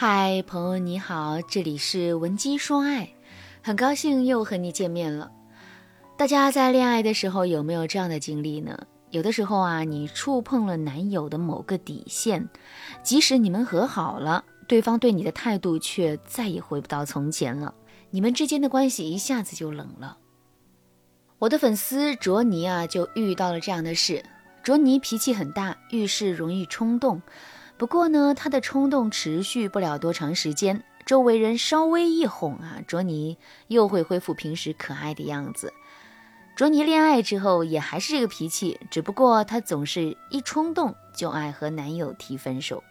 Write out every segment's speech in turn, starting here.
嗨，朋友你好，这里是文姬说爱，很高兴又和你见面了。大家在恋爱的时候有没有这样的经历呢？有的时候啊，你触碰了男友的某个底线，即使你们和好了，对方对你的态度却再也回不到从前了，你们之间的关系一下子就冷了。我的粉丝卓尼啊，就遇到了这样的事。卓尼脾气很大，遇事容易冲动。不过呢，他的冲动持续不了多长时间，周围人稍微一哄啊，卓尼又会恢复平时可爱的样子。卓尼恋爱之后也还是这个脾气，只不过他总是一冲动就爱和男友提分手。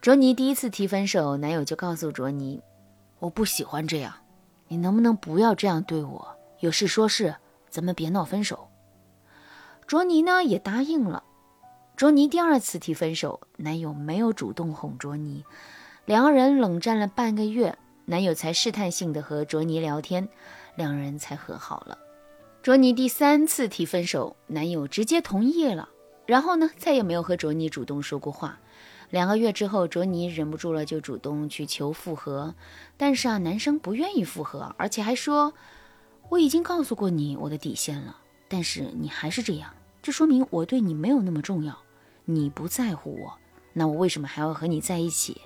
卓尼第一次提分手，男友就告诉卓尼：“我不喜欢这样，你能不能不要这样对我？有事说事，咱们别闹分手。”卓尼呢也答应了。卓尼第二次提分手，男友没有主动哄卓尼，两个人冷战了半个月，男友才试探性的和卓尼聊天，两人才和好了。卓尼第三次提分手，男友直接同意了，然后呢，再也没有和卓尼主动说过话。两个月之后，卓尼忍不住了，就主动去求复合，但是啊，男生不愿意复合，而且还说我已经告诉过你我的底线了，但是你还是这样，这说明我对你没有那么重要。你不在乎我，那我为什么还要和你在一起？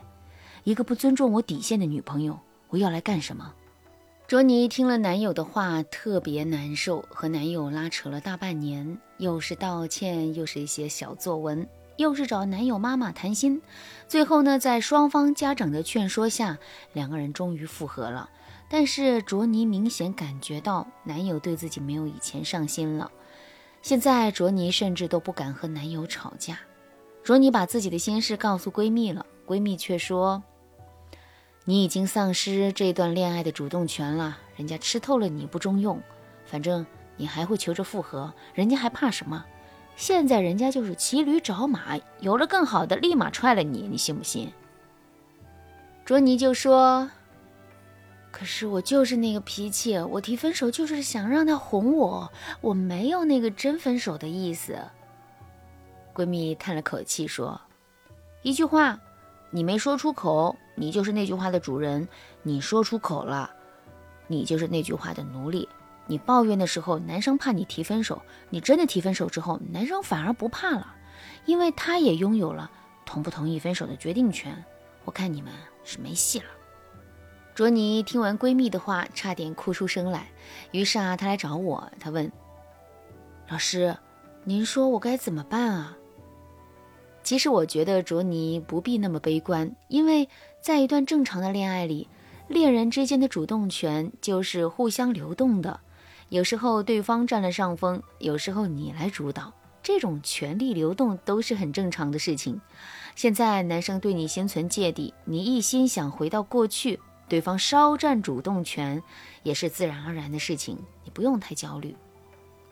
一个不尊重我底线的女朋友，我要来干什么？卓尼听了男友的话，特别难受，和男友拉扯了大半年，又是道歉，又是一些小作文，又是找男友妈妈谈心，最后呢，在双方家长的劝说下，两个人终于复合了。但是卓尼明显感觉到男友对自己没有以前上心了，现在卓尼甚至都不敢和男友吵架。卓尼把自己的心事告诉闺蜜了，闺蜜却说：“你已经丧失这段恋爱的主动权了，人家吃透了你不中用，反正你还会求着复合，人家还怕什么？现在人家就是骑驴找马，有了更好的立马踹了你，你信不信？”卓尼就说：“可是我就是那个脾气，我提分手就是想让他哄我，我没有那个真分手的意思。”闺蜜叹了口气说：“一句话，你没说出口，你就是那句话的主人；你说出口了，你就是那句话的奴隶。你抱怨的时候，男生怕你提分手；你真的提分手之后，男生反而不怕了，因为他也拥有了同不同意分手的决定权。我看你们是没戏了。”卓尼听完闺蜜的话，差点哭出声来。于是啊，她来找我，她问：“老师，您说我该怎么办啊？”其实我觉得卓尼不必那么悲观，因为在一段正常的恋爱里，恋人之间的主动权就是互相流动的。有时候对方占了上风，有时候你来主导，这种权力流动都是很正常的事情。现在男生对你心存芥蒂，你一心想回到过去，对方稍占主动权也是自然而然的事情，你不用太焦虑。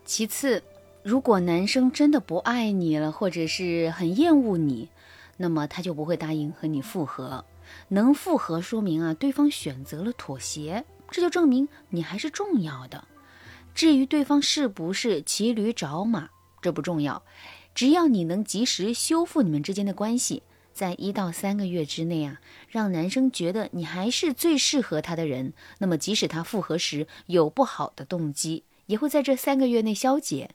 其次。如果男生真的不爱你了，或者是很厌恶你，那么他就不会答应和你复合。能复合，说明啊对方选择了妥协，这就证明你还是重要的。至于对方是不是骑驴找马，这不重要，只要你能及时修复你们之间的关系，在一到三个月之内啊，让男生觉得你还是最适合他的人，那么即使他复合时有不好的动机，也会在这三个月内消解。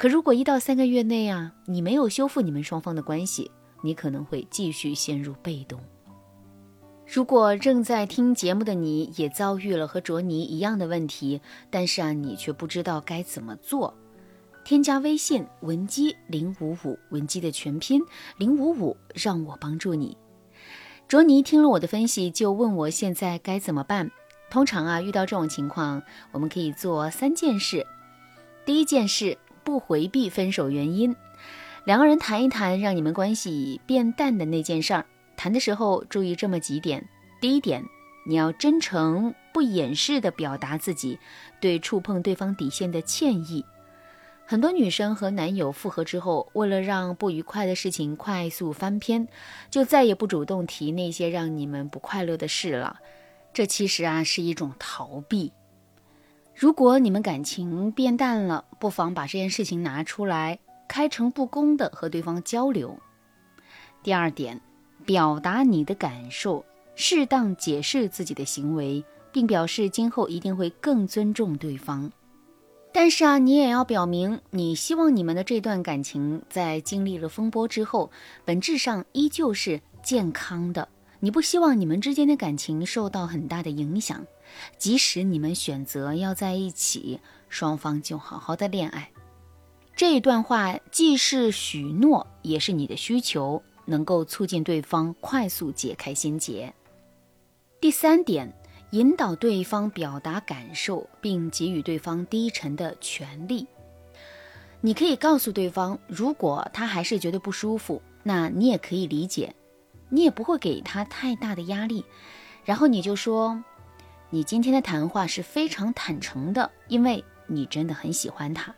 可如果一到三个月内啊，你没有修复你们双方的关系，你可能会继续陷入被动。如果正在听节目的你也遭遇了和卓尼一样的问题，但是啊，你却不知道该怎么做，添加微信文姬零五五，文姬的全拼零五五，让我帮助你。卓尼听了我的分析，就问我现在该怎么办。通常啊，遇到这种情况，我们可以做三件事。第一件事。不回避分手原因，两个人谈一谈让你们关系变淡的那件事儿。谈的时候注意这么几点：第一点，你要真诚不掩饰地表达自己对触碰对方底线的歉意。很多女生和男友复合之后，为了让不愉快的事情快速翻篇，就再也不主动提那些让你们不快乐的事了。这其实啊是一种逃避。如果你们感情变淡了，不妨把这件事情拿出来，开诚布公的和对方交流。第二点，表达你的感受，适当解释自己的行为，并表示今后一定会更尊重对方。但是啊，你也要表明，你希望你们的这段感情在经历了风波之后，本质上依旧是健康的。你不希望你们之间的感情受到很大的影响，即使你们选择要在一起，双方就好好的恋爱。这一段话既是许诺，也是你的需求，能够促进对方快速解开心结。第三点，引导对方表达感受，并给予对方低沉的权利。你可以告诉对方，如果他还是觉得不舒服，那你也可以理解。你也不会给他太大的压力，然后你就说，你今天的谈话是非常坦诚的，因为你真的很喜欢他。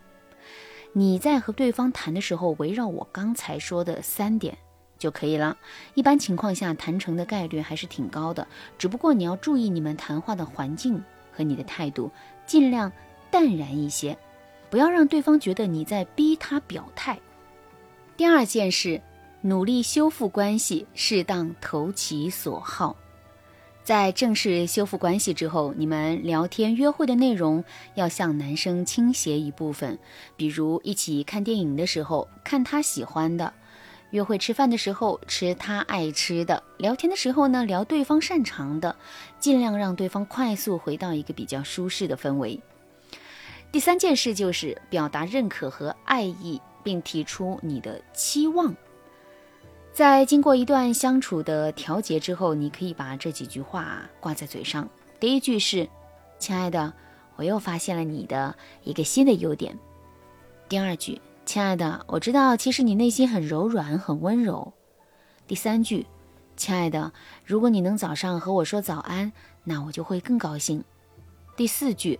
你在和对方谈的时候，围绕我刚才说的三点就可以了。一般情况下，谈成的概率还是挺高的，只不过你要注意你们谈话的环境和你的态度，尽量淡然一些，不要让对方觉得你在逼他表态。第二件事。努力修复关系，适当投其所好。在正式修复关系之后，你们聊天约会的内容要向男生倾斜一部分，比如一起看电影的时候看他喜欢的，约会吃饭的时候吃他爱吃的，聊天的时候呢聊对方擅长的，尽量让对方快速回到一个比较舒适的氛围。第三件事就是表达认可和爱意，并提出你的期望。在经过一段相处的调节之后，你可以把这几句话挂在嘴上。第一句是：“亲爱的，我又发现了你的一个新的优点。”第二句：“亲爱的，我知道其实你内心很柔软，很温柔。”第三句：“亲爱的，如果你能早上和我说早安，那我就会更高兴。”第四句：“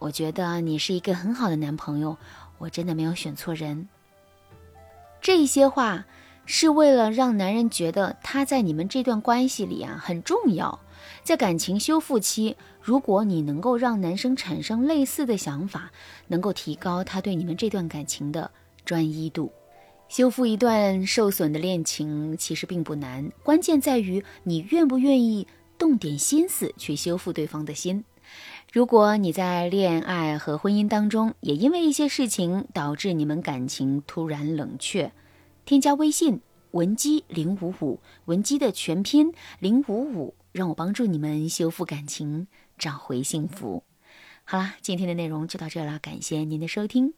我觉得你是一个很好的男朋友，我真的没有选错人。”这些话。是为了让男人觉得他在你们这段关系里啊很重要。在感情修复期，如果你能够让男生产生类似的想法，能够提高他对你们这段感情的专一度。修复一段受损的恋情其实并不难，关键在于你愿不愿意动点心思去修复对方的心。如果你在恋爱和婚姻当中也因为一些事情导致你们感情突然冷却，添加微信文姬零五五，文姬的全拼零五五，让我帮助你们修复感情，找回幸福。好啦，今天的内容就到这了，感谢您的收听。